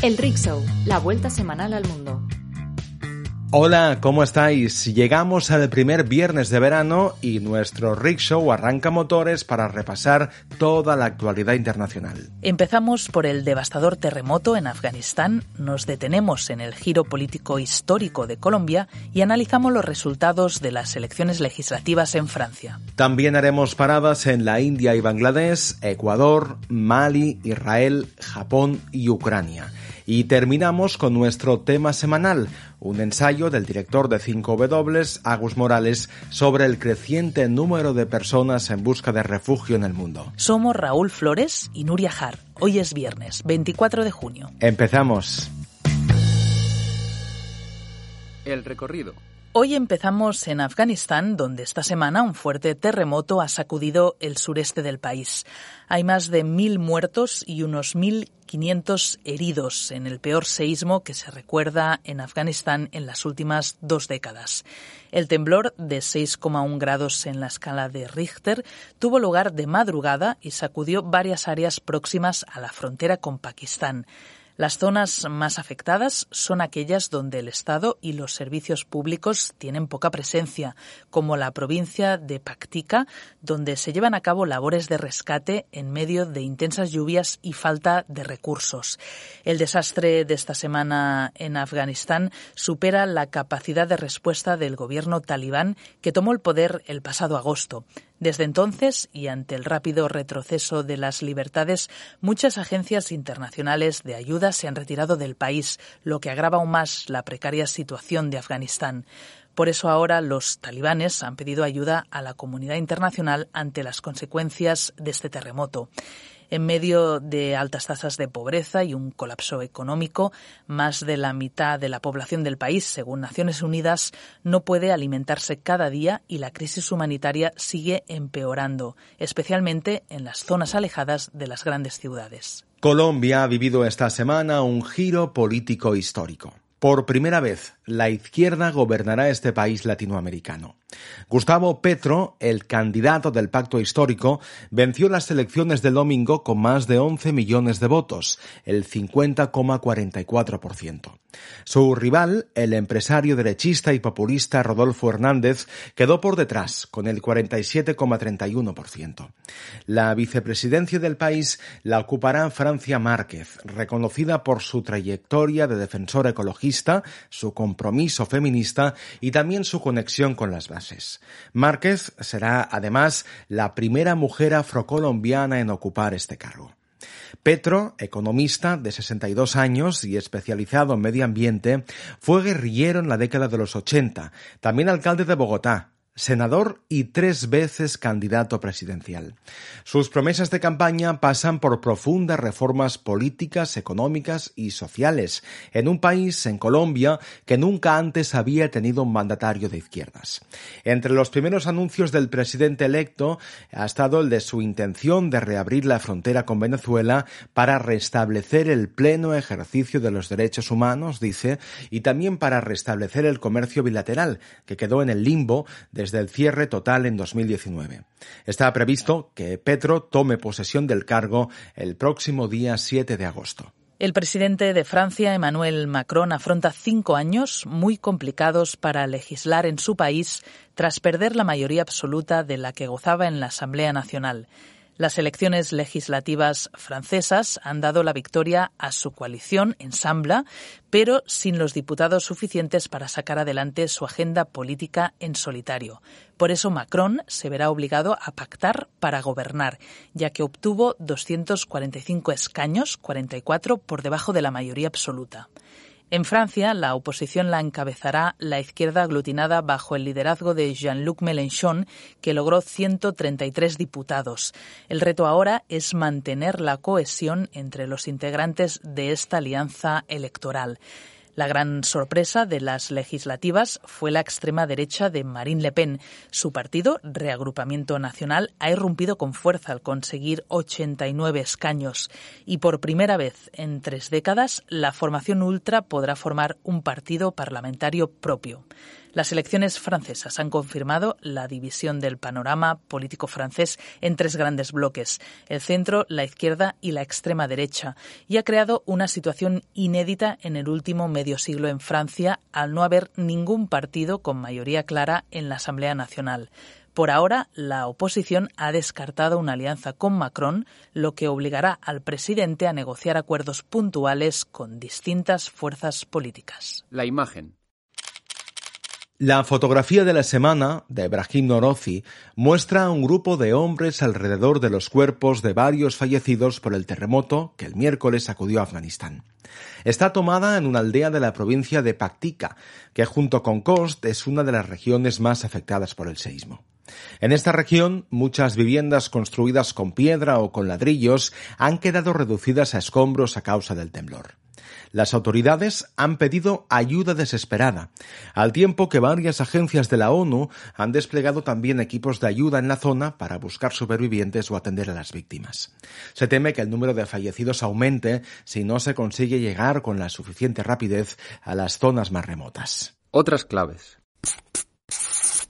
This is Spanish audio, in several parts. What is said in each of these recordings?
El Rick la vuelta semanal al mundo. Hola, ¿cómo estáis? Llegamos al primer viernes de verano y nuestro Rickshow arranca motores para repasar toda la actualidad internacional. Empezamos por el devastador terremoto en Afganistán, nos detenemos en el giro político histórico de Colombia y analizamos los resultados de las elecciones legislativas en Francia. También haremos paradas en la India y Bangladesh, Ecuador, Mali, Israel, Japón y Ucrania. Y terminamos con nuestro tema semanal, un ensayo del director de 5W, Agus Morales, sobre el creciente número de personas en busca de refugio en el mundo. Somos Raúl Flores y Nuria Har. Hoy es viernes, 24 de junio. Empezamos. El recorrido. Hoy empezamos en Afganistán, donde esta semana un fuerte terremoto ha sacudido el sureste del país. Hay más de mil muertos y unos mil 500 heridos en el peor seísmo que se recuerda en Afganistán en las últimas dos décadas. El temblor de 6,1 grados en la escala de Richter tuvo lugar de madrugada y sacudió varias áreas próximas a la frontera con Pakistán. Las zonas más afectadas son aquellas donde el Estado y los servicios públicos tienen poca presencia, como la provincia de Paktika, donde se llevan a cabo labores de rescate en medio de intensas lluvias y falta de recursos. El desastre de esta semana en Afganistán supera la capacidad de respuesta del gobierno talibán que tomó el poder el pasado agosto. Desde entonces, y ante el rápido retroceso de las libertades, muchas agencias internacionales de ayuda se han retirado del país, lo que agrava aún más la precaria situación de Afganistán. Por eso ahora los talibanes han pedido ayuda a la comunidad internacional ante las consecuencias de este terremoto. En medio de altas tasas de pobreza y un colapso económico, más de la mitad de la población del país, según Naciones Unidas, no puede alimentarse cada día y la crisis humanitaria sigue empeorando, especialmente en las zonas alejadas de las grandes ciudades. Colombia ha vivido esta semana un giro político histórico. Por primera vez, la izquierda gobernará este país latinoamericano. Gustavo Petro, el candidato del pacto histórico, venció las elecciones del domingo con más de 11 millones de votos, el 50,44%. Su rival, el empresario derechista y populista Rodolfo Hernández, quedó por detrás, con el 47,31%. La vicepresidencia del país la ocupará Francia Márquez, reconocida por su trayectoria de defensor ecologista, su compromiso feminista y también su conexión con las bases. Márquez será además la primera mujer afrocolombiana en ocupar este cargo. Petro, economista de 62 años y especializado en medio ambiente, fue guerrillero en la década de los 80, también alcalde de Bogotá, senador y tres veces candidato presidencial. Sus promesas de campaña pasan por profundas reformas políticas, económicas y sociales en un país, en Colombia, que nunca antes había tenido un mandatario de izquierdas. Entre los primeros anuncios del presidente electo ha estado el de su intención de reabrir la frontera con Venezuela para restablecer el pleno ejercicio de los derechos humanos, dice, y también para restablecer el comercio bilateral, que quedó en el limbo desde desde el cierre total en 2019. Está previsto que Petro tome posesión del cargo el próximo día 7 de agosto. El presidente de Francia, Emmanuel Macron, afronta cinco años muy complicados para legislar en su país tras perder la mayoría absoluta de la que gozaba en la Asamblea Nacional. Las elecciones legislativas francesas han dado la victoria a su coalición, Ensambla, pero sin los diputados suficientes para sacar adelante su agenda política en solitario. Por eso Macron se verá obligado a pactar para gobernar, ya que obtuvo 245 escaños, 44 por debajo de la mayoría absoluta. En Francia, la oposición la encabezará la izquierda aglutinada bajo el liderazgo de Jean-Luc Mélenchon, que logró 133 diputados. El reto ahora es mantener la cohesión entre los integrantes de esta alianza electoral. La gran sorpresa de las legislativas fue la extrema derecha de Marine Le Pen. Su partido, Reagrupamiento Nacional, ha irrumpido con fuerza al conseguir 89 escaños. Y por primera vez en tres décadas, la formación ultra podrá formar un partido parlamentario propio. Las elecciones francesas han confirmado la división del panorama político francés en tres grandes bloques, el centro, la izquierda y la extrema derecha, y ha creado una situación inédita en el último medio siglo en Francia al no haber ningún partido con mayoría clara en la Asamblea Nacional. Por ahora, la oposición ha descartado una alianza con Macron, lo que obligará al presidente a negociar acuerdos puntuales con distintas fuerzas políticas. La imagen. La fotografía de la semana de Brahim Norozi muestra a un grupo de hombres alrededor de los cuerpos de varios fallecidos por el terremoto que el miércoles sacudió a Afganistán. Está tomada en una aldea de la provincia de Paktika, que junto con Khost es una de las regiones más afectadas por el seísmo. En esta región, muchas viviendas construidas con piedra o con ladrillos han quedado reducidas a escombros a causa del temblor. Las autoridades han pedido ayuda desesperada, al tiempo que varias agencias de la ONU han desplegado también equipos de ayuda en la zona para buscar supervivientes o atender a las víctimas. Se teme que el número de fallecidos aumente si no se consigue llegar con la suficiente rapidez a las zonas más remotas. Otras claves.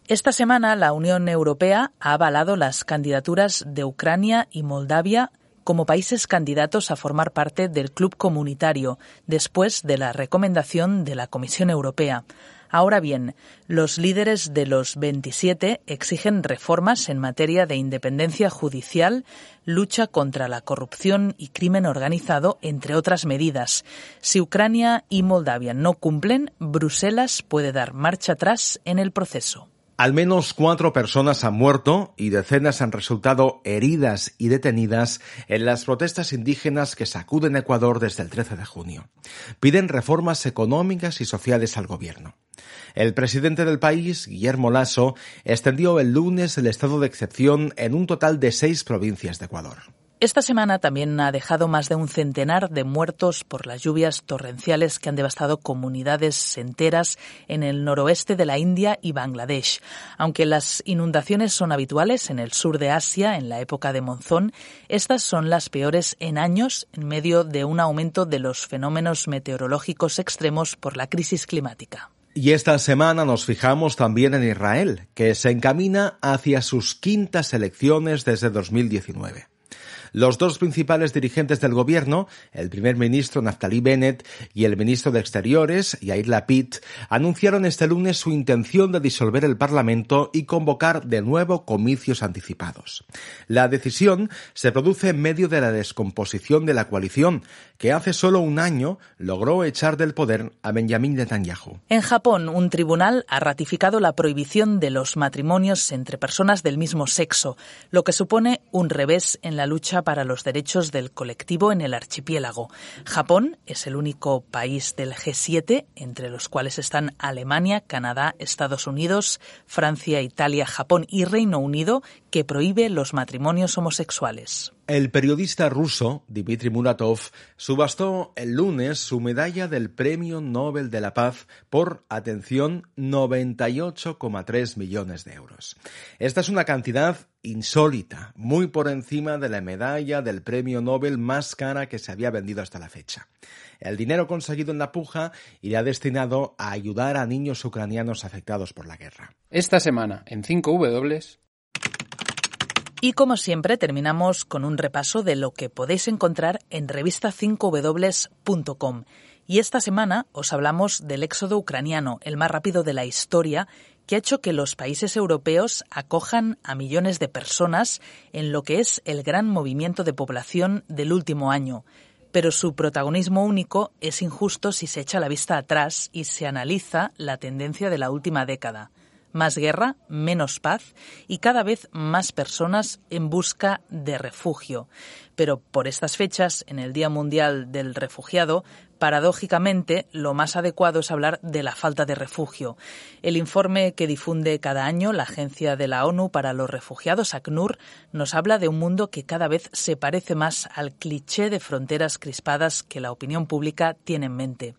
Esta semana la Unión Europea ha avalado las candidaturas de Ucrania y Moldavia como países candidatos a formar parte del club comunitario, después de la recomendación de la Comisión Europea. Ahora bien, los líderes de los 27 exigen reformas en materia de independencia judicial, lucha contra la corrupción y crimen organizado, entre otras medidas. Si Ucrania y Moldavia no cumplen, Bruselas puede dar marcha atrás en el proceso. Al menos cuatro personas han muerto y decenas han resultado heridas y detenidas en las protestas indígenas que sacuden Ecuador desde el 13 de junio. Piden reformas económicas y sociales al gobierno. El presidente del país, Guillermo Lasso, extendió el lunes el estado de excepción en un total de seis provincias de Ecuador. Esta semana también ha dejado más de un centenar de muertos por las lluvias torrenciales que han devastado comunidades enteras en el noroeste de la India y Bangladesh. Aunque las inundaciones son habituales en el sur de Asia en la época de monzón, estas son las peores en años en medio de un aumento de los fenómenos meteorológicos extremos por la crisis climática. Y esta semana nos fijamos también en Israel, que se encamina hacia sus quintas elecciones desde 2019. Los dos principales dirigentes del gobierno, el primer ministro Naftali Bennett y el ministro de Exteriores, Yair Lapid, anunciaron este lunes su intención de disolver el Parlamento y convocar de nuevo comicios anticipados. La decisión se produce en medio de la descomposición de la coalición, que hace solo un año logró echar del poder a Benjamin Netanyahu. En Japón, un tribunal ha ratificado la prohibición de los matrimonios entre personas del mismo sexo, lo que supone un revés en la lucha para los derechos del colectivo en el archipiélago. Japón es el único país del G7, entre los cuales están Alemania, Canadá, Estados Unidos, Francia, Italia, Japón y Reino Unido, que prohíbe los matrimonios homosexuales. El periodista ruso Dmitry Muratov subastó el lunes su medalla del Premio Nobel de la Paz por, atención, 98,3 millones de euros. Esta es una cantidad insólita, muy por encima de la medalla del Premio Nobel más cara que se había vendido hasta la fecha. El dinero conseguido en la puja irá destinado a ayudar a niños ucranianos afectados por la guerra. Esta semana, en 5W, y como siempre terminamos con un repaso de lo que podéis encontrar en revista5w.com. Y esta semana os hablamos del éxodo ucraniano, el más rápido de la historia, que ha hecho que los países europeos acojan a millones de personas en lo que es el gran movimiento de población del último año. Pero su protagonismo único es injusto si se echa la vista atrás y se analiza la tendencia de la última década más guerra, menos paz y cada vez más personas en busca de refugio. Pero por estas fechas, en el Día Mundial del Refugiado, paradójicamente lo más adecuado es hablar de la falta de refugio. El informe que difunde cada año la Agencia de la ONU para los Refugiados, ACNUR, nos habla de un mundo que cada vez se parece más al cliché de fronteras crispadas que la opinión pública tiene en mente.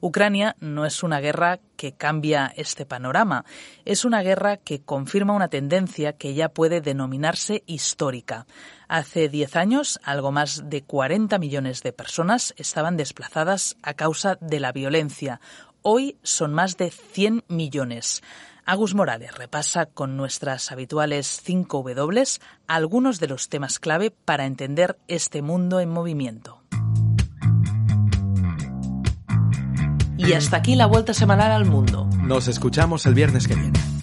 Ucrania no es una guerra que cambia este panorama, es una guerra que confirma una tendencia que ya puede denominarse histórica. Hace diez años, algo más de 40 millones de personas estaban desplazadas a causa de la violencia. Hoy son más de 100 millones. Agus Morales repasa con nuestras habituales 5 W algunos de los temas clave para entender este mundo en movimiento. Y hasta aquí la vuelta semanal al mundo. Nos escuchamos el viernes que viene.